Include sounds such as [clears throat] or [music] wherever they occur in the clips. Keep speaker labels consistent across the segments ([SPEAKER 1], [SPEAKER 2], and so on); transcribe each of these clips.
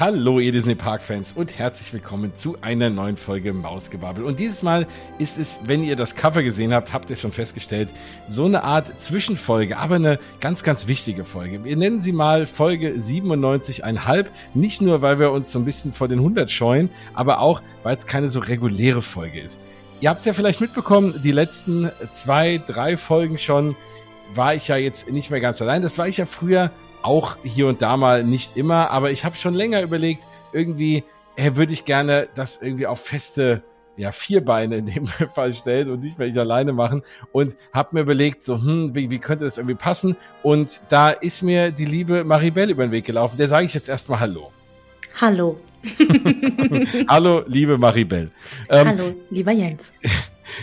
[SPEAKER 1] Hallo, ihr Disney Park Fans und herzlich willkommen zu einer neuen Folge Mausgebabbel. Und dieses Mal ist es, wenn ihr das Cover gesehen habt, habt ihr schon festgestellt, so eine Art Zwischenfolge, aber eine ganz, ganz wichtige Folge. Wir nennen sie mal Folge 97,5. Nicht nur, weil wir uns so ein bisschen vor den 100 scheuen, aber auch, weil es keine so reguläre Folge ist. Ihr habt es ja vielleicht mitbekommen, die letzten zwei, drei Folgen schon war ich ja jetzt nicht mehr ganz allein. Das war ich ja früher auch hier und da mal nicht immer, aber ich habe schon länger überlegt, irgendwie äh, würde ich gerne das irgendwie auf feste ja, vier Beine in dem [laughs] Fall stellen und nicht mehr ich alleine machen und habe mir überlegt, so, hm, wie, wie könnte das irgendwie passen? Und da ist mir die liebe Maribel über den Weg gelaufen. Der sage ich jetzt erstmal Hallo.
[SPEAKER 2] Hallo. [laughs]
[SPEAKER 1] Hallo, liebe Maribel.
[SPEAKER 2] Ähm, Hallo, lieber Jens. [laughs]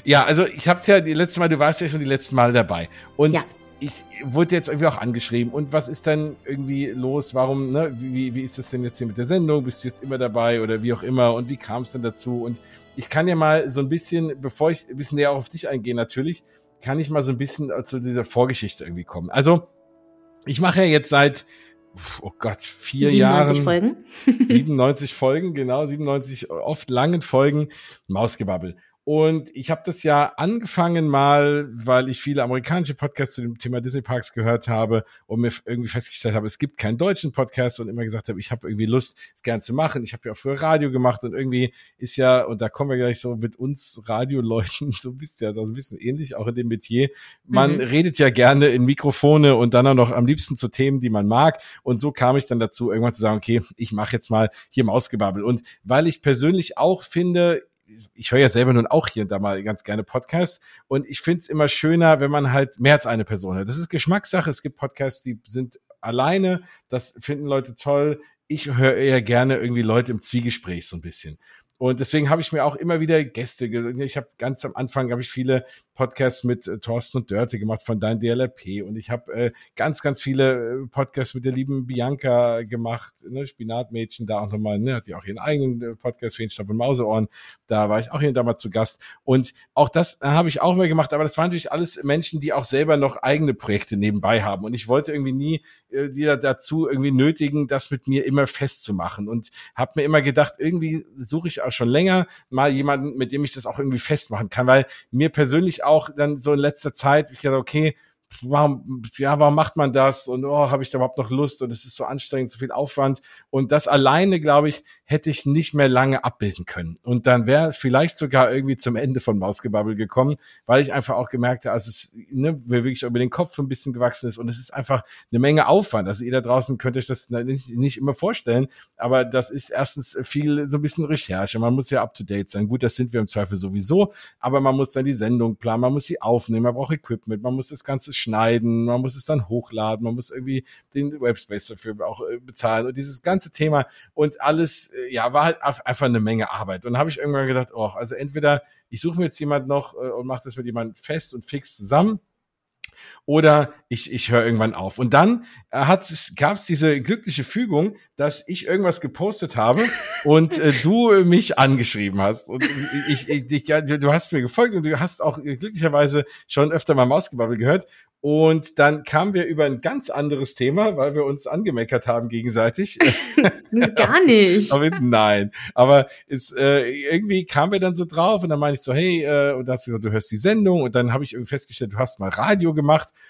[SPEAKER 1] Ja, also ich habe ja die letzte Mal, du warst ja schon die letzten Mal dabei. Und ja ich wurde jetzt irgendwie auch angeschrieben. Und was ist denn irgendwie los? Warum, ne? Wie, wie ist das denn jetzt hier mit der Sendung? Bist du jetzt immer dabei oder wie auch immer? Und wie kam es denn dazu? Und ich kann ja mal so ein bisschen, bevor ich ein bisschen näher auf dich eingehe, natürlich, kann ich mal so ein bisschen zu dieser Vorgeschichte irgendwie kommen. Also, ich mache ja jetzt seit, oh Gott, vier 97 Jahren.
[SPEAKER 2] 97 Folgen. [laughs] [laughs]
[SPEAKER 1] 97 Folgen, genau, 97 oft langen Folgen Mausgebabbel. Und ich habe das ja angefangen mal, weil ich viele amerikanische Podcasts zu dem Thema Disney Parks gehört habe und mir irgendwie festgestellt habe, es gibt keinen deutschen Podcast und immer gesagt habe, ich habe irgendwie Lust, es gern zu machen. Ich habe ja auch früher Radio gemacht und irgendwie ist ja, und da kommen wir gleich so mit uns Radioleuten, [laughs] so bisschen, ja, so ein bisschen ähnlich, auch in dem Metier. Man mhm. redet ja gerne in Mikrofone und dann auch noch am liebsten zu Themen, die man mag. Und so kam ich dann dazu, irgendwann zu sagen, okay, ich mache jetzt mal hier Mausgebabbel. Und weil ich persönlich auch finde, ich höre ja selber nun auch hier und da mal ganz gerne Podcasts und ich finde es immer schöner, wenn man halt mehr als eine Person hat. Das ist Geschmackssache. Es gibt Podcasts, die sind alleine, das finden Leute toll. Ich höre eher gerne irgendwie Leute im Zwiegespräch so ein bisschen. Und deswegen habe ich mir auch immer wieder Gäste. Ich habe ganz am Anfang habe ich viele Podcasts mit äh, Thorsten und Dörte gemacht von dein DLRP und ich habe äh, ganz, ganz viele äh, Podcasts mit der lieben Bianca gemacht, ne, Spinatmädchen, da auch nochmal, ne, hat die auch ihren eigenen äh, Podcast, Feenstaub und Mauseohren, da war ich auch hier und da mal zu Gast. Und auch das äh, habe ich auch mal gemacht, aber das waren natürlich alles Menschen, die auch selber noch eigene Projekte nebenbei haben. Und ich wollte irgendwie nie äh, die dazu irgendwie nötigen, das mit mir immer festzumachen. Und habe mir immer gedacht, irgendwie suche ich auch schon länger mal jemanden, mit dem ich das auch irgendwie festmachen kann, weil mir persönlich auch dann so in letzter Zeit, ich dachte, okay, warum, ja, warum macht man das? Und oh, habe ich da überhaupt noch Lust? Und es ist so anstrengend, so viel Aufwand. Und das alleine, glaube ich, hätte ich nicht mehr lange abbilden können. Und dann wäre es vielleicht sogar irgendwie zum Ende von Mausgebabbel gekommen, weil ich einfach auch gemerkt habe, also es ne, mir wirklich über den Kopf ein bisschen gewachsen ist. Und es ist einfach eine Menge Aufwand, also ihr da draußen könnt euch das nicht, nicht immer vorstellen, aber das ist erstens viel so ein bisschen Recherche, man muss ja up to date sein, gut, das sind wir im Zweifel sowieso, aber man muss dann die Sendung planen, man muss sie aufnehmen, man braucht Equipment, man muss das ganze schneiden, man muss es dann hochladen, man muss irgendwie den Webspace dafür auch äh, bezahlen und dieses ganze Thema und alles, äh, ja, war halt einfach eine Menge Arbeit. Und habe ich irgendwann gedacht, oh, also entweder ich suche mir jetzt jemand noch äh, und mache das mit jemandem fest und fix zusammen oder ich, ich höre irgendwann auf. Und dann äh, hat es, gab es diese glückliche Fügung, dass ich irgendwas gepostet habe [laughs] und äh, du mich angeschrieben hast. Und ich, ich, ich, ja, du hast mir gefolgt und du hast auch glücklicherweise schon öfter mal Mausgebabbel gehört. Und dann kamen wir über ein ganz anderes Thema, weil wir uns angemeckert haben gegenseitig. [laughs]
[SPEAKER 2] Gar nicht.
[SPEAKER 1] aber, nein, aber es, äh, irgendwie kamen wir dann so drauf und dann meine ich so, hey, äh, und da hast du gesagt, du hörst die Sendung und dann habe ich irgendwie festgestellt, du hast mal Radio gemacht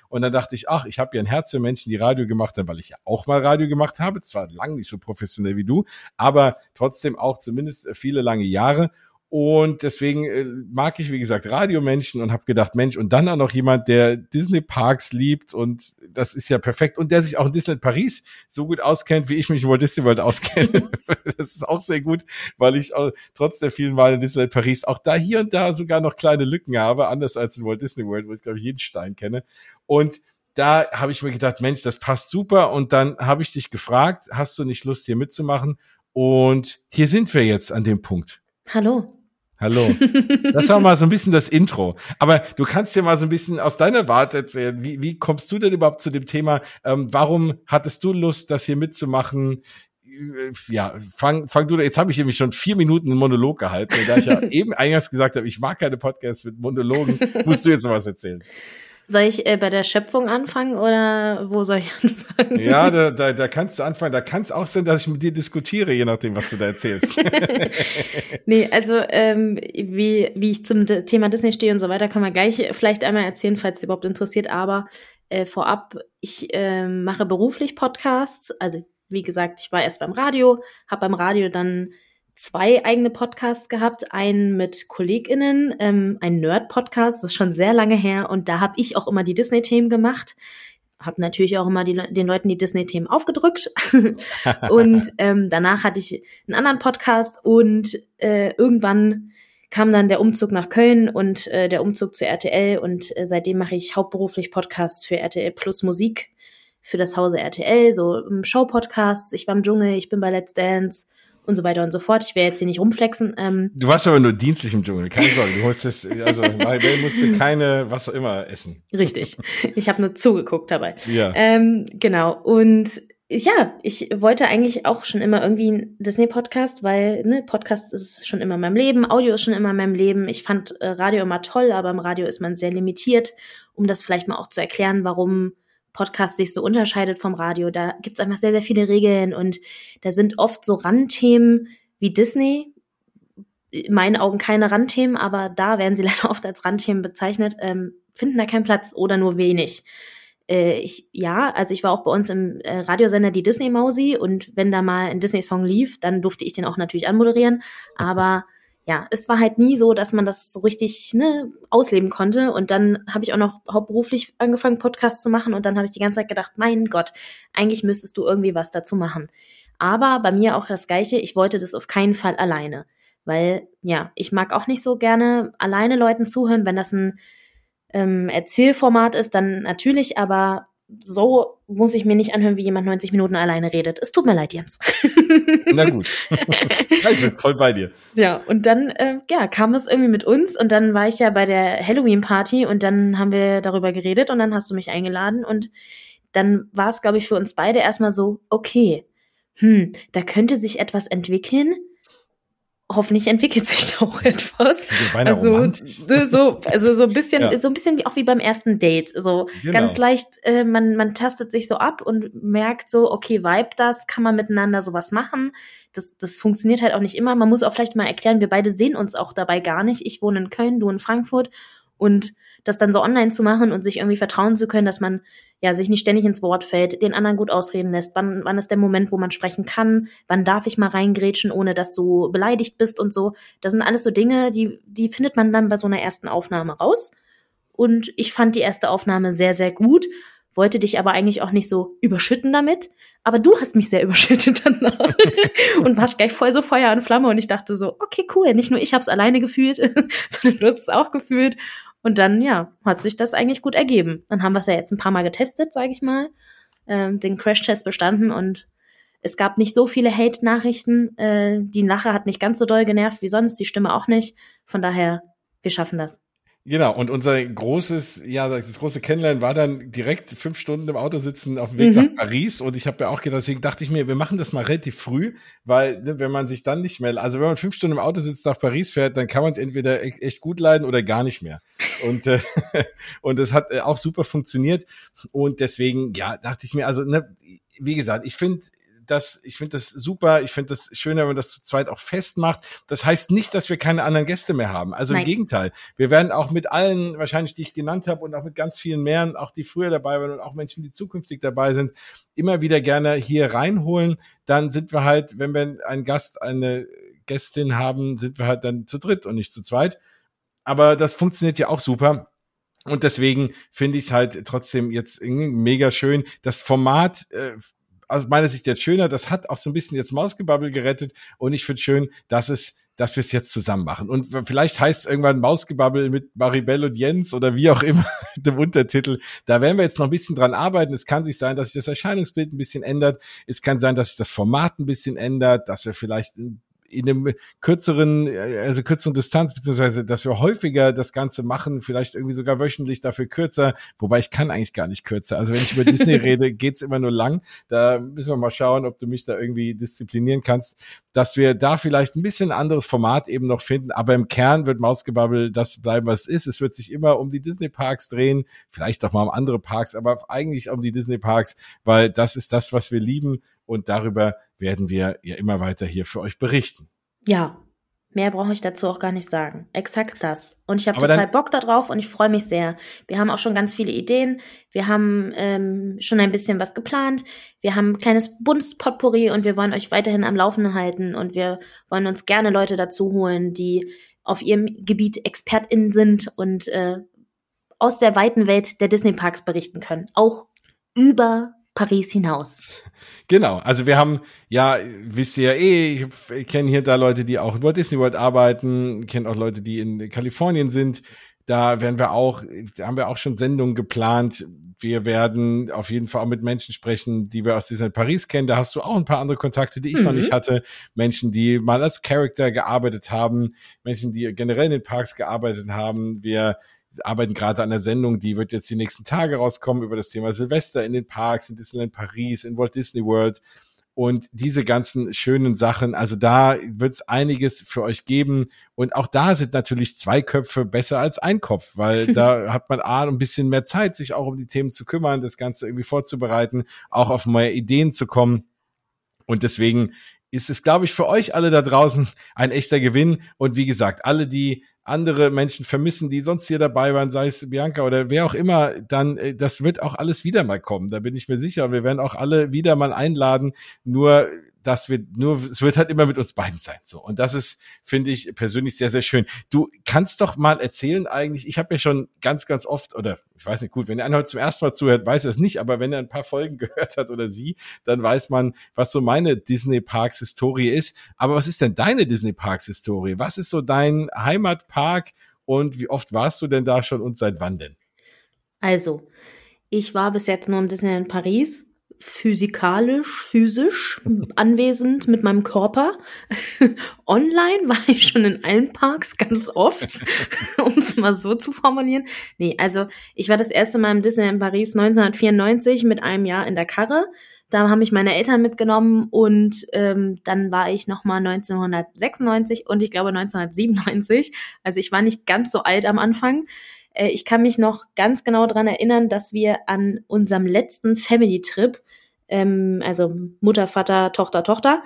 [SPEAKER 1] und dann dachte ich, ach, ich habe ja ein Herz für Menschen, die Radio gemacht haben, weil ich ja auch mal Radio gemacht habe, zwar lang nicht so professionell wie du, aber trotzdem auch zumindest viele lange Jahre und deswegen äh, mag ich, wie gesagt, Radiomenschen und habe gedacht, Mensch, und dann auch noch jemand, der Disney Parks liebt und das ist ja perfekt und der sich auch in Disney Paris so gut auskennt, wie ich mich in Walt Disney World auskenne. [laughs] das ist auch sehr gut, weil ich auch, trotz der vielen Male in Disney Paris auch da hier und da sogar noch kleine Lücken habe, anders als in Walt Disney World, wo ich glaube ich jeden Stein kenne. Und da habe ich mir gedacht, Mensch, das passt super. Und dann habe ich dich gefragt, hast du nicht Lust, hier mitzumachen? Und hier sind wir jetzt an dem Punkt.
[SPEAKER 2] Hallo.
[SPEAKER 1] Hallo. Das war mal so ein bisschen das Intro. Aber du kannst dir mal so ein bisschen aus deiner Warte erzählen. Wie, wie kommst du denn überhaupt zu dem Thema? Ähm, warum hattest du Lust, das hier mitzumachen? Äh, ja, fang, fang du, jetzt habe ich nämlich schon vier Minuten einen Monolog gehalten. Und da ich ja [laughs] eben eingangs gesagt habe, ich mag keine Podcasts mit Monologen, musst du jetzt noch was erzählen.
[SPEAKER 2] Soll ich äh, bei der Schöpfung anfangen oder wo soll ich [laughs] anfangen?
[SPEAKER 1] Ja, da, da, da kannst du anfangen. Da kann es auch sein, dass ich mit dir diskutiere, je nachdem, was du da erzählst. [laughs]
[SPEAKER 2] nee, also ähm, wie, wie ich zum Thema Disney stehe und so weiter, kann man gleich vielleicht einmal erzählen, falls es überhaupt interessiert. Aber äh, vorab, ich äh, mache beruflich Podcasts. Also wie gesagt, ich war erst beim Radio, habe beim Radio dann zwei eigene Podcasts gehabt, einen mit KollegInnen, ähm, ein Nerd-Podcast, das ist schon sehr lange her und da habe ich auch immer die Disney-Themen gemacht. Habe natürlich auch immer die, den Leuten die Disney-Themen aufgedrückt. [laughs] und ähm, danach hatte ich einen anderen Podcast und äh, irgendwann kam dann der Umzug nach Köln und äh, der Umzug zu RTL und äh, seitdem mache ich hauptberuflich Podcasts für RTL Plus Musik für das Hause RTL, so Show-Podcasts. Ich war im Dschungel, ich bin bei Let's Dance und so weiter und so fort. Ich werde jetzt hier nicht rumflexen. Ähm,
[SPEAKER 1] du warst aber nur dienstlich im Dschungel, keine Sorge. Du holst das, also [laughs] Maribel musste keine, was auch immer essen.
[SPEAKER 2] Richtig. Ich habe nur zugeguckt dabei.
[SPEAKER 1] Ja.
[SPEAKER 2] Ähm, genau. Und ja, ich wollte eigentlich auch schon immer irgendwie einen Disney-Podcast, weil ne, Podcast ist schon immer in meinem Leben, Audio ist schon immer in meinem Leben. Ich fand äh, Radio immer toll, aber im Radio ist man sehr limitiert, um das vielleicht mal auch zu erklären, warum Podcast sich so unterscheidet vom Radio. Da gibt's einfach sehr, sehr viele Regeln und da sind oft so Randthemen wie Disney. In meinen Augen keine Randthemen, aber da werden sie [laughs] leider oft als Randthemen bezeichnet, ähm, finden da keinen Platz oder nur wenig. Äh, ich, ja, also ich war auch bei uns im äh, Radiosender die Disney Mausi und wenn da mal ein Disney-Song lief, dann durfte ich den auch natürlich anmoderieren. Aber ja, es war halt nie so, dass man das so richtig ne, ausleben konnte. Und dann habe ich auch noch hauptberuflich angefangen, Podcasts zu machen. Und dann habe ich die ganze Zeit gedacht, mein Gott, eigentlich müsstest du irgendwie was dazu machen. Aber bei mir auch das Gleiche, ich wollte das auf keinen Fall alleine. Weil, ja, ich mag auch nicht so gerne alleine Leuten zuhören. Wenn das ein ähm, Erzählformat ist, dann natürlich, aber so muss ich mir nicht anhören, wie jemand 90 Minuten alleine redet. Es tut mir leid, Jens. [laughs]
[SPEAKER 1] Na gut. ich bin voll bei dir.
[SPEAKER 2] Ja, und dann äh, ja, kam es irgendwie mit uns und dann war ich ja bei der Halloween-Party und dann haben wir darüber geredet und dann hast du mich eingeladen und dann war es, glaube ich, für uns beide erstmal so, okay, hm, da könnte sich etwas entwickeln, hoffentlich entwickelt sich da [laughs] auch etwas. Also äh, so, also so ein bisschen, [laughs] ja. so ein bisschen wie auch wie beim ersten Date. So genau. ganz leicht, äh, man, man tastet sich so ab und merkt so, okay, vibe das, kann man miteinander sowas machen. Das, das funktioniert halt auch nicht immer. Man muss auch vielleicht mal erklären, wir beide sehen uns auch dabei gar nicht. Ich wohne in Köln, du in Frankfurt und das dann so online zu machen und sich irgendwie vertrauen zu können, dass man ja sich nicht ständig ins Wort fällt, den anderen gut ausreden lässt. Wann, wann ist der Moment, wo man sprechen kann? Wann darf ich mal reingrätschen, ohne dass du beleidigt bist und so? Das sind alles so Dinge, die, die findet man dann bei so einer ersten Aufnahme raus. Und ich fand die erste Aufnahme sehr, sehr gut, wollte dich aber eigentlich auch nicht so überschütten damit. Aber du hast mich sehr [laughs] überschüttet danach [laughs] und warst gleich voll so Feuer und Flamme und ich dachte so, okay, cool, nicht nur ich habe es alleine gefühlt, [laughs] sondern du hast es auch gefühlt und dann, ja, hat sich das eigentlich gut ergeben. Dann haben wir es ja jetzt ein paar Mal getestet, sage ich mal, ähm, den Crash-Test bestanden und es gab nicht so viele Hate-Nachrichten. Äh, die Lache hat nicht ganz so doll genervt wie sonst, die Stimme auch nicht. Von daher, wir schaffen das.
[SPEAKER 1] Genau, und unser großes, ja, das große Kennenlernen war dann direkt fünf Stunden im Auto sitzen auf dem Weg mhm. nach Paris. Und ich habe ja auch gedacht, deswegen dachte ich mir, wir machen das mal relativ früh, weil ne, wenn man sich dann nicht mehr, also wenn man fünf Stunden im Auto sitzt nach Paris fährt, dann kann man es entweder e-, echt gut leiden oder gar nicht mehr. Und äh, [laughs] und es hat äh, auch super funktioniert. Und deswegen, ja, dachte ich mir, also ne, wie gesagt, ich finde das, ich finde das super. Ich finde das schöner, wenn man das zu zweit auch festmacht. Das heißt nicht, dass wir keine anderen Gäste mehr haben. Also Nein. im Gegenteil. Wir werden auch mit allen wahrscheinlich, die ich genannt habe und auch mit ganz vielen mehr, auch die früher dabei waren und auch Menschen, die zukünftig dabei sind, immer wieder gerne hier reinholen. Dann sind wir halt, wenn wir einen Gast, eine Gästin haben, sind wir halt dann zu dritt und nicht zu zweit. Aber das funktioniert ja auch super. Und deswegen finde ich es halt trotzdem jetzt mega schön. Das Format äh, aus meiner Sicht jetzt schöner. Das hat auch so ein bisschen jetzt Mausgebabbel gerettet und ich finde schön, dass es dass wir es jetzt zusammen machen. Und vielleicht heißt es irgendwann Mausgebabbel mit Maribel und Jens oder wie auch immer [laughs] dem Untertitel. Da werden wir jetzt noch ein bisschen dran arbeiten. Es kann sich sein, dass sich das Erscheinungsbild ein bisschen ändert. Es kann sein, dass sich das Format ein bisschen ändert, dass wir vielleicht in einem kürzeren, also kürzeren Distanz, beziehungsweise, dass wir häufiger das Ganze machen, vielleicht irgendwie sogar wöchentlich, dafür kürzer, wobei ich kann eigentlich gar nicht kürzer. Also wenn ich über Disney [laughs] rede, geht's immer nur lang. Da müssen wir mal schauen, ob du mich da irgendwie disziplinieren kannst, dass wir da vielleicht ein bisschen anderes Format eben noch finden, aber im Kern wird Mausgebabbel das bleiben, was es ist. Es wird sich immer um die Disney-Parks drehen, vielleicht auch mal um andere Parks, aber eigentlich um die Disney-Parks, weil das ist das, was wir lieben und darüber werden wir ja immer weiter hier für euch berichten.
[SPEAKER 2] Ja, Mehr brauche ich dazu auch gar nicht sagen. Exakt das. Und ich habe total Bock darauf und ich freue mich sehr. Wir haben auch schon ganz viele Ideen. Wir haben ähm, schon ein bisschen was geplant. Wir haben ein kleines buntes Potpourri und wir wollen euch weiterhin am Laufenden halten und wir wollen uns gerne Leute dazu holen, die auf ihrem Gebiet ExpertInnen sind und äh, aus der weiten Welt der Disney Parks berichten können. Auch über Paris hinaus.
[SPEAKER 1] Genau, also wir haben, ja, wisst ihr ja eh, ich kenne hier da Leute, die auch in Walt Disney World arbeiten, kenne auch Leute, die in Kalifornien sind. Da werden wir auch, da haben wir auch schon Sendungen geplant. Wir werden auf jeden Fall auch mit Menschen sprechen, die wir aus Disneyland Paris kennen. Da hast du auch ein paar andere Kontakte, die ich mhm. noch nicht hatte. Menschen, die mal als Character gearbeitet haben, Menschen, die generell in den Parks gearbeitet haben. Wir arbeiten gerade an der Sendung, die wird jetzt die nächsten Tage rauskommen über das Thema Silvester in den Parks, in Disneyland Paris, in Walt Disney World. Und diese ganzen schönen Sachen, also da wird es einiges für euch geben. Und auch da sind natürlich zwei Köpfe besser als ein Kopf, weil [laughs] da hat man A, ein bisschen mehr Zeit, sich auch um die Themen zu kümmern, das Ganze irgendwie vorzubereiten, auch auf neue Ideen zu kommen. Und deswegen ist es, glaube ich, für euch alle da draußen ein echter Gewinn. Und wie gesagt, alle, die andere Menschen vermissen, die sonst hier dabei waren, sei es Bianca oder wer auch immer, dann äh, das wird auch alles wieder mal kommen. Da bin ich mir sicher. Wir werden auch alle wieder mal einladen. Nur dass wir nur, es wird halt immer mit uns beiden sein. So. Und das ist, finde ich, persönlich sehr, sehr schön. Du kannst doch mal erzählen eigentlich, ich habe ja schon ganz, ganz oft, oder ich weiß nicht, gut, wenn einer heute zum ersten Mal zuhört, weiß er es nicht, aber wenn er ein paar Folgen [laughs] gehört hat oder sie, dann weiß man, was so meine Disney Parks Historie ist. Aber was ist denn deine Disney Parks Historie? Was ist so dein Heimatpark und wie oft warst du denn da schon und seit wann denn?
[SPEAKER 2] Also, ich war bis jetzt nur im Disneyland Paris physikalisch, physisch anwesend mit meinem Körper. [laughs] Online war ich schon in allen Parks ganz oft, [laughs] um es mal so zu formulieren. Nee, also ich war das erste Mal im Disney in Paris 1994 mit einem Jahr in der Karre. Da haben mich meine Eltern mitgenommen und ähm, dann war ich nochmal 1996 und ich glaube 1997. Also ich war nicht ganz so alt am Anfang. Äh, ich kann mich noch ganz genau dran erinnern, dass wir an unserem letzten Family Trip, ähm, also Mutter, Vater, Tochter, Tochter,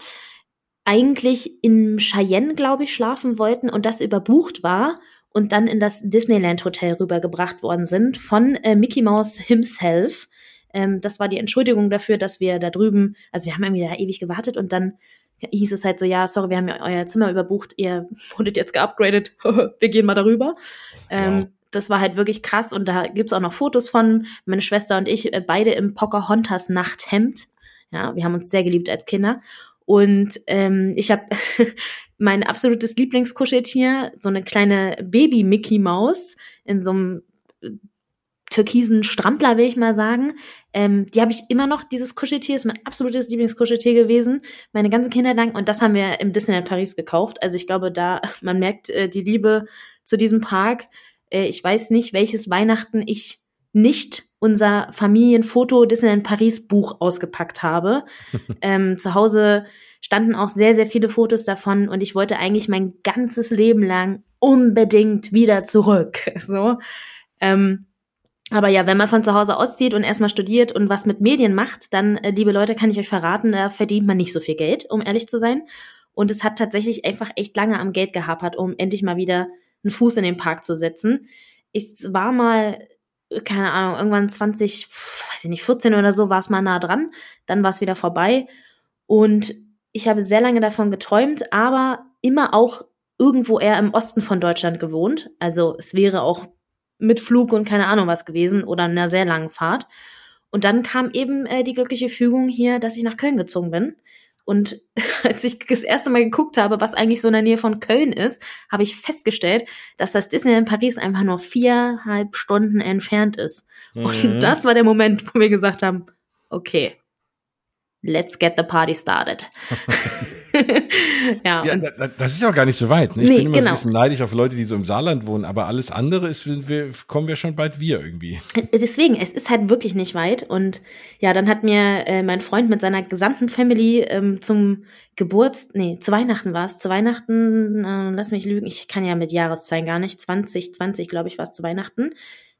[SPEAKER 2] eigentlich in Cheyenne, glaube ich, schlafen wollten und das überbucht war und dann in das Disneyland Hotel rübergebracht worden sind von äh, Mickey Mouse himself. Ähm, das war die Entschuldigung dafür, dass wir da drüben, also wir haben irgendwie da ewig gewartet und dann hieß es halt so, ja, sorry, wir haben ja euer Zimmer überbucht, ihr [laughs] wurdet jetzt geupgradet, [laughs] wir gehen mal darüber. Ähm, das war halt wirklich krass und da gibt's auch noch Fotos von meine Schwester und ich, äh, beide im Pocahontas Nachthemd. Ja, wir haben uns sehr geliebt als Kinder. Und ähm, ich habe [laughs] mein absolutes Lieblingskuscheltier, so eine kleine Baby-Mickey-Maus in so einem äh, türkisen Strampler, will ich mal sagen. Ähm, die habe ich immer noch, dieses Kuscheltier ist mein absolutes Lieblingskuscheltier gewesen, meine ganze Kindheit lang. Und das haben wir im Disneyland Paris gekauft. Also ich glaube, da, [laughs] man merkt äh, die Liebe zu diesem Park. Äh, ich weiß nicht, welches Weihnachten ich nicht unser Familienfoto Disneyland Paris Buch ausgepackt habe. [laughs] ähm, zu Hause standen auch sehr, sehr viele Fotos davon und ich wollte eigentlich mein ganzes Leben lang unbedingt wieder zurück. [laughs] So. Ähm, aber ja, wenn man von zu Hause auszieht und erstmal studiert und was mit Medien macht, dann, äh, liebe Leute, kann ich euch verraten, da verdient man nicht so viel Geld, um ehrlich zu sein. Und es hat tatsächlich einfach echt lange am Geld gehapert, um endlich mal wieder einen Fuß in den Park zu setzen. Ich war mal, keine Ahnung, irgendwann 20, weiß ich nicht, 14 oder so, war es mal nah dran. Dann war es wieder vorbei. Und ich habe sehr lange davon geträumt, aber immer auch irgendwo eher im Osten von Deutschland gewohnt. Also es wäre auch mit Flug und keine Ahnung was gewesen oder einer sehr langen Fahrt. Und dann kam eben äh, die glückliche Fügung hier, dass ich nach Köln gezogen bin. Und [laughs] als ich das erste Mal geguckt habe, was eigentlich so in der Nähe von Köln ist, habe ich festgestellt, dass das Disneyland Paris einfach nur viereinhalb Stunden entfernt ist. Mhm. Und das war der Moment, wo wir gesagt haben, okay, let's get the party started. [laughs] [laughs]
[SPEAKER 1] ja, ja da, das ist ja auch gar nicht so weit. Ne? Ich
[SPEAKER 2] nee,
[SPEAKER 1] bin immer
[SPEAKER 2] genau.
[SPEAKER 1] so ein bisschen neidisch auf Leute, die so im Saarland wohnen, aber alles andere ist, wir, kommen wir schon bald wir irgendwie.
[SPEAKER 2] Deswegen, es ist halt wirklich nicht weit. Und ja, dann hat mir äh, mein Freund mit seiner gesamten Family ähm, zum Geburts, nee, zu Weihnachten war es. Zu Weihnachten, äh, lass mich lügen, ich kann ja mit Jahreszahlen gar nicht. 2020, glaube ich, war es zu Weihnachten.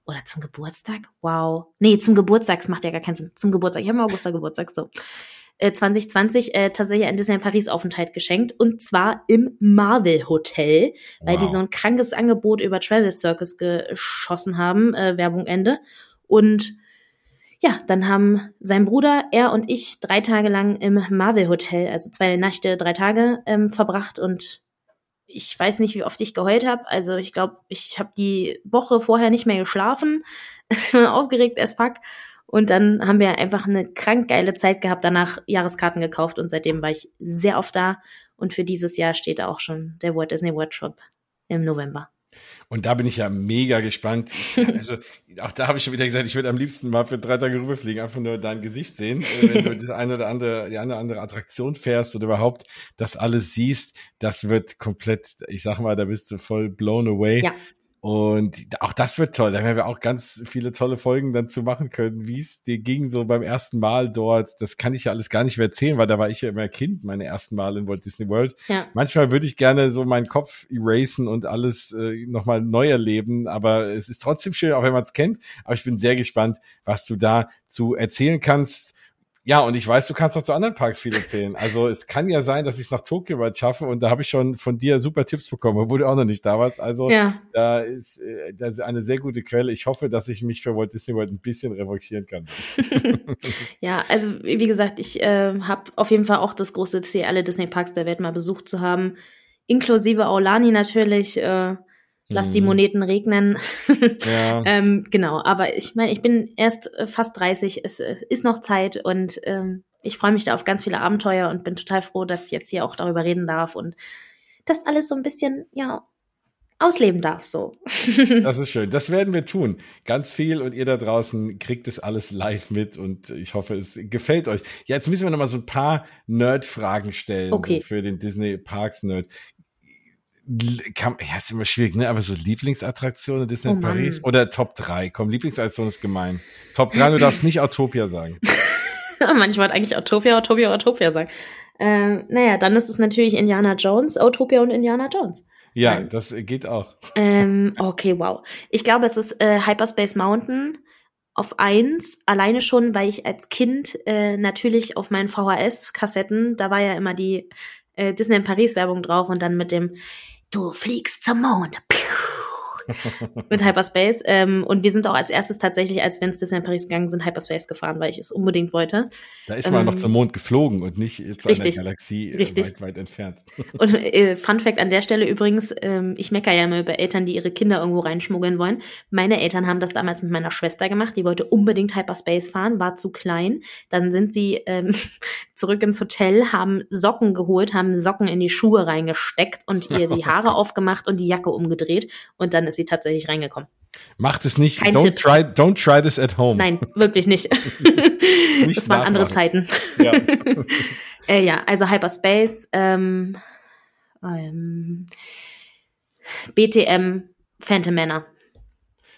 [SPEAKER 2] Oder zum Geburtstag? Wow. Nee, zum Geburtstag, das macht ja gar keinen Sinn. Zum Geburtstag. Ich habe im August Geburtstag, so. 2020 äh, tatsächlich ein Disney Paris Aufenthalt geschenkt und zwar im Marvel Hotel, weil wow. die so ein krankes Angebot über Travel Circus geschossen haben, äh, Werbung Ende. Und ja, dann haben sein Bruder, er und ich drei Tage lang im Marvel Hotel, also zwei Nächte, drei Tage ähm, verbracht und ich weiß nicht, wie oft ich geheult habe. Also ich glaube, ich habe die Woche vorher nicht mehr geschlafen. [laughs] Ich bin aufgeregt as fuck. Und dann haben wir einfach eine krank geile Zeit gehabt, danach Jahreskarten gekauft und seitdem war ich sehr oft da. Und für dieses Jahr steht da auch schon der Walt Disney Workshop im November.
[SPEAKER 1] Und da bin ich ja mega gespannt. [laughs] Also auch da habe ich schon wieder gesagt, ich würde am liebsten mal für drei Tage rüberfliegen, einfach nur dein Gesicht sehen, äh, wenn du [laughs] das eine oder andere, die eine oder andere Attraktion fährst oder überhaupt das alles siehst. Das wird komplett, ich sag mal, da bist du voll blown away. Ja. Und auch das wird toll. Da werden wir auch ganz viele tolle Folgen dann zu machen können, wie es dir ging so beim ersten Mal dort. Das kann ich ja alles gar nicht mehr erzählen, weil da war ich ja immer Kind, meine ersten Mal in Walt Disney World. Ja. Manchmal würde ich gerne so meinen Kopf erasen und alles äh, nochmal neu erleben, aber es ist trotzdem schön, auch wenn man es kennt. Aber ich bin sehr gespannt, was du da zu erzählen kannst. Ja, und ich weiß, du kannst auch zu anderen Parks viel erzählen. Also es kann ja sein, dass ich es nach Tokio weit schaffe und da habe ich schon von dir super Tipps bekommen, obwohl du auch noch nicht da warst. Also ja. da ist äh, das ist eine sehr gute Quelle. Ich hoffe, dass ich mich für Walt Disney World ein bisschen revokieren kann. [laughs] [laughs]
[SPEAKER 2] ja, also wie gesagt, ich äh, habe auf jeden Fall auch das große Ziel, alle Disney Parks der Welt mal besucht zu haben, inklusive Aulani natürlich. Äh, lass die mhm. Moneten regnen. [laughs] Ja. ähm, genau, aber ich meine, ich bin erst äh, fast 30, es, es ist noch Zeit und ähm, ich freue mich da auf ganz viele Abenteuer und bin total froh, dass ich jetzt hier auch darüber reden darf und das alles so ein bisschen, ja, ausleben darf, so. [laughs]
[SPEAKER 1] das ist schön. Das werden wir tun. Ganz viel und ihr da draußen kriegt es alles live mit und ich hoffe, es gefällt euch. Ja, jetzt müssen wir noch mal so ein paar Nerd-Fragen stellen okay. für den Disney Parks Nerd kann, ja, ist immer schwierig, ne? Aber so Lieblingsattraktionen Disney oh Paris oder Top 3? Komm, Lieblingsattraktion ist gemein. Top 3, du darfst nicht Autopia sagen. [laughs]
[SPEAKER 2] Manchmal hat eigentlich Autopia, Autopia, Autopia sagen. Ähm, naja, dann ist es natürlich Indiana Jones, Autopia und Indiana Jones.
[SPEAKER 1] Ja, Nein. das geht auch.
[SPEAKER 2] Ähm, [laughs] okay, wow. Ich glaube, es ist äh, Hyperspace Mountain auf eins, alleine schon, weil ich als Kind äh, natürlich auf meinen VHS-Kassetten, da war ja immer die äh, Disney in Paris Werbung drauf und dann mit dem Du fliegst zum Mond. [laughs] mit Hyperspace. Ähm, und wir sind auch als erstes tatsächlich, als wir ins Disneyland Paris gegangen sind, Hyperspace gefahren, weil ich es unbedingt wollte.
[SPEAKER 1] Da ist man ähm, noch zum Mond geflogen und nicht zu richtig, einer Galaxie
[SPEAKER 2] äh, richtig.
[SPEAKER 1] weit, weit entfernt. [laughs]
[SPEAKER 2] Und äh, Fun Fact an der Stelle übrigens, ähm, ich meckere ja immer über Eltern, die ihre Kinder irgendwo reinschmuggeln wollen. Meine Eltern haben das damals mit meiner Schwester gemacht. Die wollte unbedingt Hyperspace fahren, war zu klein. Dann sind sie ähm, [laughs] zurück ins Hotel, haben Socken geholt, haben Socken in die Schuhe reingesteckt und ihr die Haare aufgemacht und die Jacke umgedreht. Und dann ist sie tatsächlich reingekommen.
[SPEAKER 1] Macht es nicht. Kein don't Tipp. try, don't try this at home.
[SPEAKER 2] Nein, wirklich nicht. [laughs] nicht das waren andere Zeiten. Ja, [laughs] äh, ja also Hyperspace, ähm, ähm, BTM, Phantom Manor.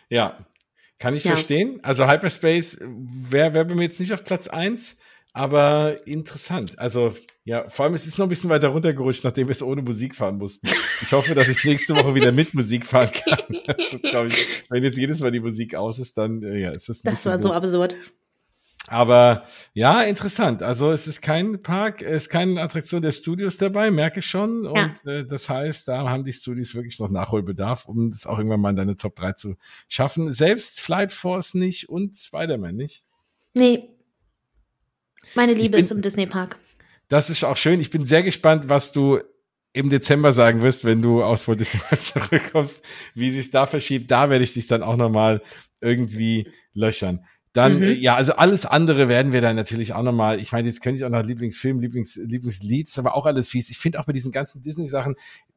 [SPEAKER 1] Ja, kann ich ja. verstehen. Also Hyperspace wäre wär bei mir jetzt nicht auf Platz eins aber interessant. Also ja, vor allem es ist noch ein bisschen weiter runtergerutscht, nachdem wir es ohne Musik fahren mussten. Ich hoffe, dass ich nächste Woche wieder mit Musik fahren kann. Also, ich, wenn jetzt jedes Mal die Musik aus ist, dann äh, ja, ist das ein
[SPEAKER 2] Das war so absurd.
[SPEAKER 1] Aber ja, interessant. Also es ist kein Park, es ist keine Attraktion der Studios dabei, merke ich schon. Und ja. äh, das heißt, da haben die Studios wirklich noch Nachholbedarf, um das auch irgendwann mal in deine Top 3 zu schaffen. Selbst Flight Force nicht und Spider-Man nicht.
[SPEAKER 2] Nee, meine Liebe bin, ist im Disney Park.
[SPEAKER 1] Das ist auch schön. Ich bin sehr gespannt, was du im Dezember sagen wirst, wenn du aus Walt Disney World [laughs] zurückkommst, wie sich da verschiebt. Da werde ich dich dann auch nochmal irgendwie löchern. Dann, mhm. ja, also alles andere werden wir dann natürlich auch nochmal, ich meine, jetzt könnte ich auch noch Lieblingsfilm, Lieblings, Lieblingslied, ist aber auch alles fies. Ich finde auch bei diesen ganzen Disney-Sachen,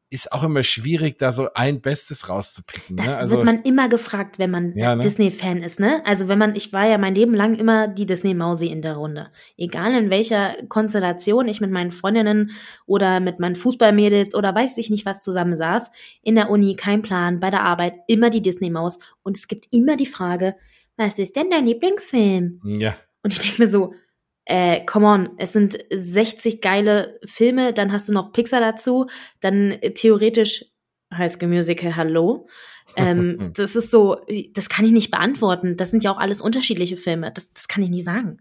[SPEAKER 1] ist auch immer schwierig, da so ein Bestes rauszupicken.
[SPEAKER 2] Das
[SPEAKER 1] ne? also,
[SPEAKER 2] wird man immer gefragt, wenn man
[SPEAKER 1] Ja, ne?
[SPEAKER 2] Disney-Fan ist, ne? Also wenn man, ich war ja mein Leben lang immer die Disney-Mausi in der Runde. Egal in welcher Konstellation ich mit meinen Freundinnen oder mit meinen Fußballmädels oder weiß ich nicht was zusammen saß, in der Uni, kein Plan, bei der Arbeit, immer die Disney-Maus. Und es gibt immer die Frage, was ist denn dein Lieblingsfilm?
[SPEAKER 1] ja.
[SPEAKER 2] Und ich denke mir so, äh, come on, es sind 60 geile Filme, dann hast du noch Pixar dazu, dann äh, theoretisch High School Musical, hallo. Ähm, [laughs] das ist so, das kann ich nicht beantworten. Das sind ja auch alles unterschiedliche Filme. Das, das kann ich nie sagen.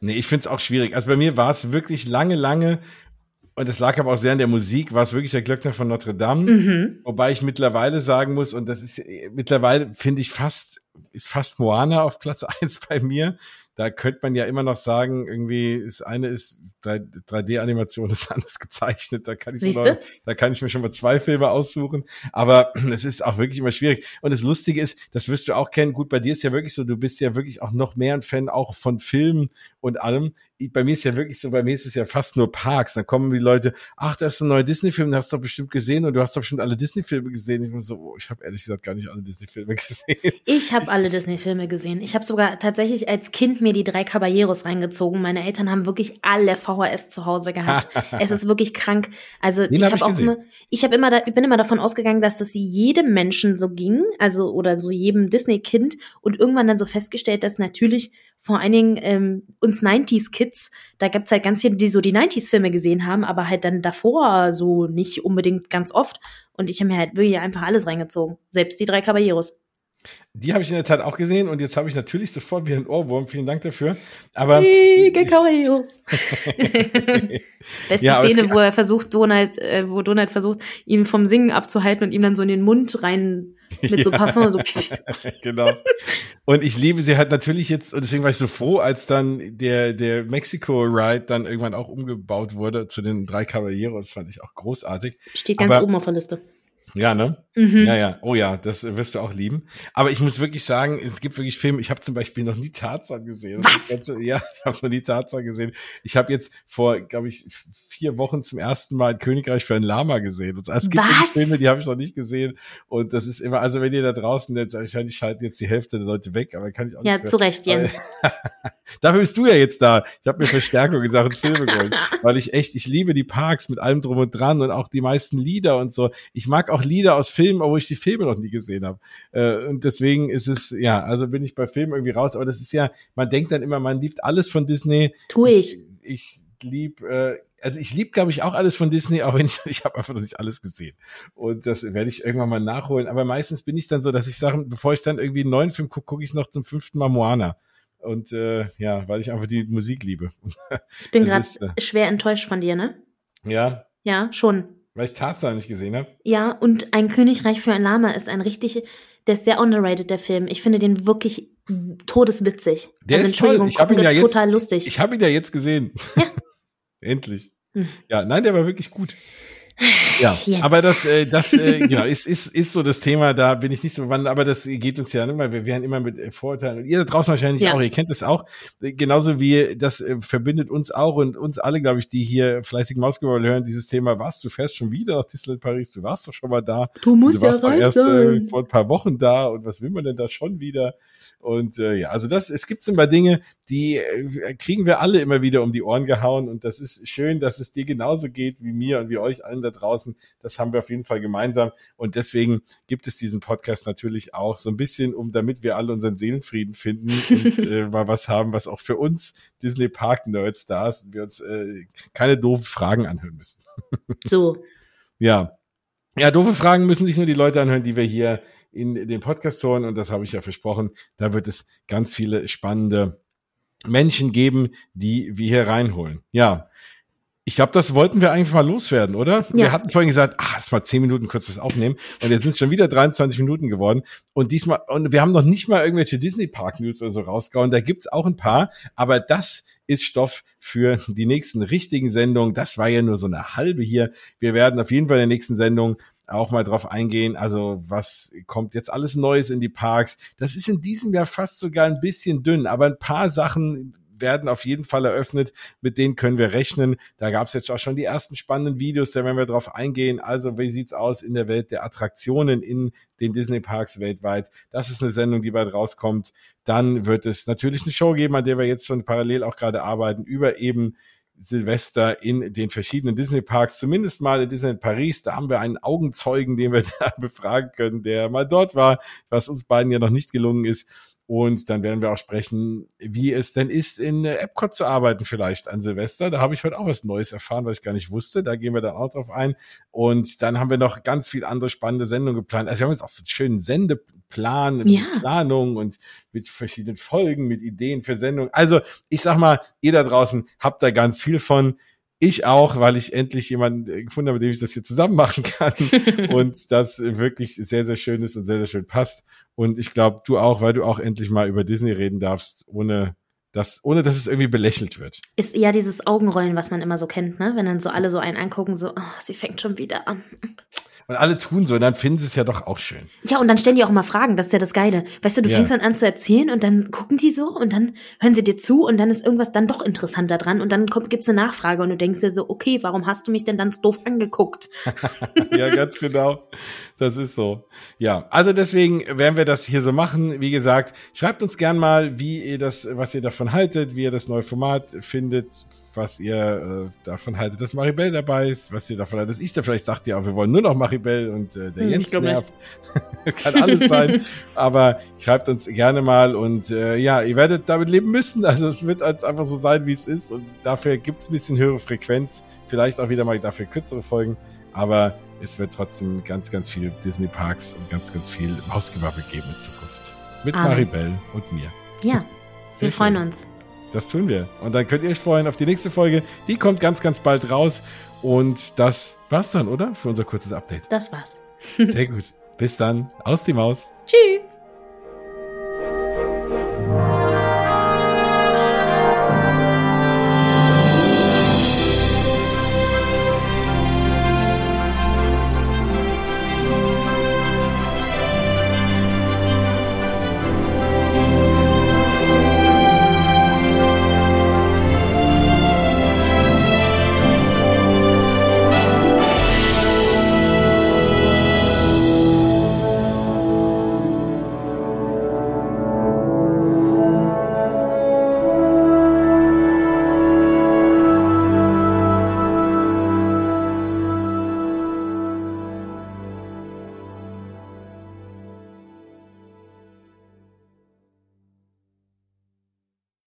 [SPEAKER 1] Nee, ich find's auch schwierig. Also bei mir war es wirklich lange, lange, und das lag aber auch sehr an der Musik, war es wirklich der Glöckner von Notre Dame.
[SPEAKER 2] Mhm.
[SPEAKER 1] Wobei ich mittlerweile sagen muss, und das ist äh, mittlerweile, finde ich fast, ist fast Moana auf Platz [laughs] eins bei mir. Da könnte man ja immer noch sagen, irgendwie, das eine ist 3D-Animation, das andere ist [laughs] gezeichnet. Da kann ich so noch, da kann ich mir schon mal zwei Filme aussuchen. Aber [clears throat] es ist auch wirklich immer schwierig. Und das Lustige ist, das wirst du auch kennen. Gut, bei dir ist ja wirklich so, du bist ja wirklich auch noch mehr ein Fan auch von Filmen und allem. Ich- Bei mir ist ja wirklich so, bei mir ist es ja fast nur Parks. Dann kommen die Leute, ach, das ist ein neuer Disney-Film, den hast du doch bestimmt gesehen und du hast doch bestimmt alle Disney-Filme gesehen. Ich bin so, oh, ich habe ehrlich gesagt gar nicht alle Disney-Filme [laughs] gesehen.
[SPEAKER 2] Ich habe alle Disney-Filme gesehen. Ich habe sogar tatsächlich als Kind mir die drei Caballeros reingezogen. Meine Eltern haben wirklich alle VHS zu Hause gehabt. [laughs] es ist wirklich krank. Also
[SPEAKER 1] Den
[SPEAKER 2] ich
[SPEAKER 1] hab
[SPEAKER 2] habe
[SPEAKER 1] ich
[SPEAKER 2] auch immer, ich habe immer, da, ich bin immer davon ausgegangen, dass das jedem Menschen so ging, also oder so jedem Disney-Kind und irgendwann dann so festgestellt, dass natürlich vor allen Dingen ähm, uns 90s-Kids, da gibt's halt ganz viele, die so die 90s-Filme gesehen haben, aber halt dann davor so nicht unbedingt ganz oft. Und ich habe mir halt wirklich einfach alles reingezogen. Selbst die drei Caballeros.
[SPEAKER 1] Die habe ich in der Tat auch gesehen und jetzt habe ich natürlich sofort wieder einen Ohrwurm. Vielen Dank dafür. Aber
[SPEAKER 2] Caballero. [laughs] Beste
[SPEAKER 1] Ja, aber es
[SPEAKER 2] Szene, wo er versucht, Donald, äh, wo Donald versucht, ihn vom Singen abzuhalten und ihm dann so in den Mund rein mit so [laughs]
[SPEAKER 1] Ja.
[SPEAKER 2] Parfum, so. [laughs]
[SPEAKER 1] genau. Und ich liebe sie halt natürlich jetzt, und deswegen war ich so froh, als dann der, der Mexico-Ride dann irgendwann auch umgebaut wurde zu den drei Caballeros. Das fand ich auch großartig.
[SPEAKER 2] Steht ganz
[SPEAKER 1] Aber-
[SPEAKER 2] oben auf der Liste.
[SPEAKER 1] Ja, ne?
[SPEAKER 2] Mhm.
[SPEAKER 1] Ja, ja. Oh ja, das wirst du auch lieben. Aber ich muss wirklich sagen, es gibt wirklich Filme, ich habe zum Beispiel noch nie Tarzan gesehen. Das
[SPEAKER 2] Was?
[SPEAKER 1] ist ganz schön- Ja, [laughs] ich habe noch nie Tarzan gesehen. Ich habe jetzt vor, glaube ich, vier Wochen zum ersten Mal Königreich für ein Lama gesehen. Und es gibt
[SPEAKER 2] Was?
[SPEAKER 1] Filme, die habe ich noch nicht gesehen. Und das ist immer, also wenn ihr da draußen, jetzt, wahrscheinlich schalten jetzt die Hälfte der Leute weg, aber kann ich auch
[SPEAKER 2] Ja,
[SPEAKER 1] nicht.
[SPEAKER 2] zu Recht, Jens. [laughs]
[SPEAKER 1] Dafür bist du ja jetzt da. Ich habe mir Verstärkung in Sachen Filme geholt, weil ich echt, ich liebe die Parks mit allem drum und dran und auch die meisten Lieder und so. Ich mag auch Lieder aus Filmen, obwohl ich die Filme noch nie gesehen habe. Äh, und deswegen ist es, ja, also bin ich bei Filmen irgendwie raus. Aber das ist ja, man denkt dann immer, man liebt alles von Disney.
[SPEAKER 2] Tu ich.
[SPEAKER 1] Ich, ich lieb, äh, also ich lieb, glaube ich, auch alles von Disney, auch wenn ich, [laughs] ich habe einfach noch nicht alles gesehen. Und das werde ich irgendwann mal nachholen. Aber meistens bin ich dann so, dass ich sage, bevor ich dann irgendwie einen neuen Film gucke, gucke ich noch zum fünften Mal Moana. Und äh, ja, weil ich einfach die Musik liebe. [laughs]
[SPEAKER 2] Ich bin gerade
[SPEAKER 1] äh,
[SPEAKER 2] schwer enttäuscht von dir, ne?
[SPEAKER 1] Ja,
[SPEAKER 2] Ja, schon.
[SPEAKER 1] weil ich Tarzan nicht gesehen habe.
[SPEAKER 2] Ja, und ein Königreich für ein Lama ist ein richtig, der ist sehr underrated, der Film. Ich finde den wirklich todeswitzig.
[SPEAKER 1] Der
[SPEAKER 2] also
[SPEAKER 1] ist toll.
[SPEAKER 2] Entschuldigung,
[SPEAKER 1] Ich hab
[SPEAKER 2] gucken,
[SPEAKER 1] ihn ja
[SPEAKER 2] ist
[SPEAKER 1] jetzt-
[SPEAKER 2] total lustig.
[SPEAKER 1] Ich habe ihn ja jetzt gesehen.
[SPEAKER 2] Ja. [laughs]
[SPEAKER 1] Endlich.
[SPEAKER 2] Hm.
[SPEAKER 1] Ja, nein, der war wirklich gut. Ja, [laughs]
[SPEAKER 2] Jetzt.
[SPEAKER 1] aber das, äh, das äh, genau, ist, ist, ist so das Thema, da bin ich nicht so bewandert, aber das geht uns ja immer, wir werden immer mit äh, Vorurteilen und ihr da draußen wahrscheinlich
[SPEAKER 2] Ja.
[SPEAKER 1] auch, ihr kennt das auch, äh, genauso wie das äh, verbindet uns auch und uns alle, glaube ich, die hier fleißig Mausgebabbel hören, dieses Thema, was, du fährst schon wieder nach Disneyland Paris, du warst doch schon mal da,
[SPEAKER 2] du musst
[SPEAKER 1] du
[SPEAKER 2] ja
[SPEAKER 1] warst doch
[SPEAKER 2] reich
[SPEAKER 1] erst äh, vor ein paar Wochen da und was will man denn da schon wieder? Und äh, ja, also das, es gibt immer Dinge, die äh, kriegen wir alle immer wieder um die Ohren gehauen und das ist schön, dass es dir genauso geht wie mir und wie euch allen da draußen. Das haben wir auf jeden Fall gemeinsam und deswegen gibt es diesen Podcast natürlich auch so ein bisschen, um damit wir alle unseren Seelenfrieden finden und [laughs] äh, mal was haben, was auch für uns Disney Park Nerds da ist und wir uns äh, keine doofen Fragen anhören müssen. [laughs]
[SPEAKER 2] So.
[SPEAKER 1] Ja. Ja, doofe Fragen müssen sich nur die Leute anhören, die wir hier in den Podcast hören. Und das habe ich ja versprochen. Da wird es ganz viele spannende Menschen geben, die wir hier reinholen. Ja. Ich glaube, das wollten wir eigentlich mal loswerden, oder? Wir
[SPEAKER 2] Ja.
[SPEAKER 1] hatten vorhin gesagt, ah, lass mal zehn Minuten kurz was aufnehmen. Und jetzt sind es schon wieder 23 Minuten geworden. Und diesmal, und wir haben noch nicht mal irgendwelche Disney Park News oder so rausgehauen. Da gibt's auch ein paar. Aber das ist Stoff für die nächsten richtigen Sendungen. Das war ja nur so eine halbe hier. Wir werden auf jeden Fall in der nächsten Sendung auch mal drauf eingehen. Also was kommt jetzt alles Neues in die Parks? Das ist in diesem Jahr fast sogar ein bisschen dünn, aber ein paar Sachen werden auf jeden Fall eröffnet. Mit denen können wir rechnen. Da gab es jetzt auch schon die ersten spannenden Videos, da werden wir drauf eingehen. Also wie sieht's aus in der Welt der Attraktionen in den Disney Parks weltweit? Das ist eine Sendung, die bald rauskommt. Dann wird es natürlich eine Show geben, an der wir jetzt schon parallel auch gerade arbeiten über eben Silvester in den verschiedenen Disney-Parks, zumindest mal in Disney Paris. Da haben wir einen Augenzeugen, den wir [laughs] da befragen können, der mal dort war, was uns beiden ja noch nicht gelungen ist. Und dann werden wir auch sprechen, wie es denn ist, in Epcot zu arbeiten, vielleicht an Silvester. Da habe ich heute auch was Neues erfahren, was ich gar nicht wusste. Da gehen wir dann auch drauf ein. Und dann haben wir noch ganz viel andere spannende Sendungen geplant. Also wir haben jetzt auch so einen schönen Sendeplan,
[SPEAKER 2] Ja.
[SPEAKER 1] Planung und mit verschiedenen Folgen, mit Ideen für Sendungen. Also ich sag mal, ihr da draußen habt da ganz viel von. Ich auch, weil ich endlich jemanden äh, gefunden habe, mit dem ich das hier zusammen machen kann [laughs] und das wirklich sehr, sehr schön ist und sehr, sehr schön passt. Und ich glaube, du auch, weil du auch endlich mal über Disney reden darfst, ohne dass, ohne dass es irgendwie belächelt wird.
[SPEAKER 2] Ist eher dieses Augenrollen, was man immer so kennt, ne? Wenn dann so alle so einen angucken, so, oh, sie fängt schon wieder an.
[SPEAKER 1] Und alle tun so, und dann finden sie es ja doch auch schön.
[SPEAKER 2] Ja, und dann stellen die auch immer Fragen, das ist ja das Geile. Weißt du, du
[SPEAKER 1] Ja.
[SPEAKER 2] fängst dann an zu erzählen und dann gucken die so und dann hören sie dir zu und dann ist irgendwas dann doch interessanter dran und dann kommt, gibt's eine Nachfrage und du denkst dir so, okay, warum hast du mich denn dann so doof angeguckt? [laughs]
[SPEAKER 1] ja, ganz genau. Das ist so. Ja, also deswegen werden wir das hier so machen. Wie gesagt, schreibt uns gern mal, wie ihr das, was ihr davon haltet, wie ihr das neue Format findet, was ihr äh, davon haltet, dass Maribel dabei ist, was ihr davon haltet, dass ich da vielleicht sagt, ja, wir wollen nur noch Maribel und äh, der
[SPEAKER 2] Hm,
[SPEAKER 1] Jens nervt. [laughs] Kann alles sein. [laughs] Aber schreibt uns gerne mal und äh, ja, ihr werdet damit leben müssen. Also es wird halt einfach so sein, wie es ist. Und dafür gibt's ein bisschen höhere Frequenz. Vielleicht auch wieder mal dafür kürzere Folgen. Aber es wird trotzdem ganz, ganz viel Disney Parks und ganz, ganz viel Mausgewabbel geben in Zukunft. Mit
[SPEAKER 2] Amen.
[SPEAKER 1] Maribel und mir.
[SPEAKER 2] Ja,
[SPEAKER 1] Sehr
[SPEAKER 2] wir freuen
[SPEAKER 1] schön.
[SPEAKER 2] uns.
[SPEAKER 1] Das tun wir. Und dann könnt ihr euch freuen auf die nächste Folge. Die kommt ganz, ganz bald raus. Und das war's dann, oder? Für unser kurzes Update.
[SPEAKER 2] Das war's.
[SPEAKER 1] Sehr gut. Bis dann. Aus die Maus.
[SPEAKER 2] Tschüss.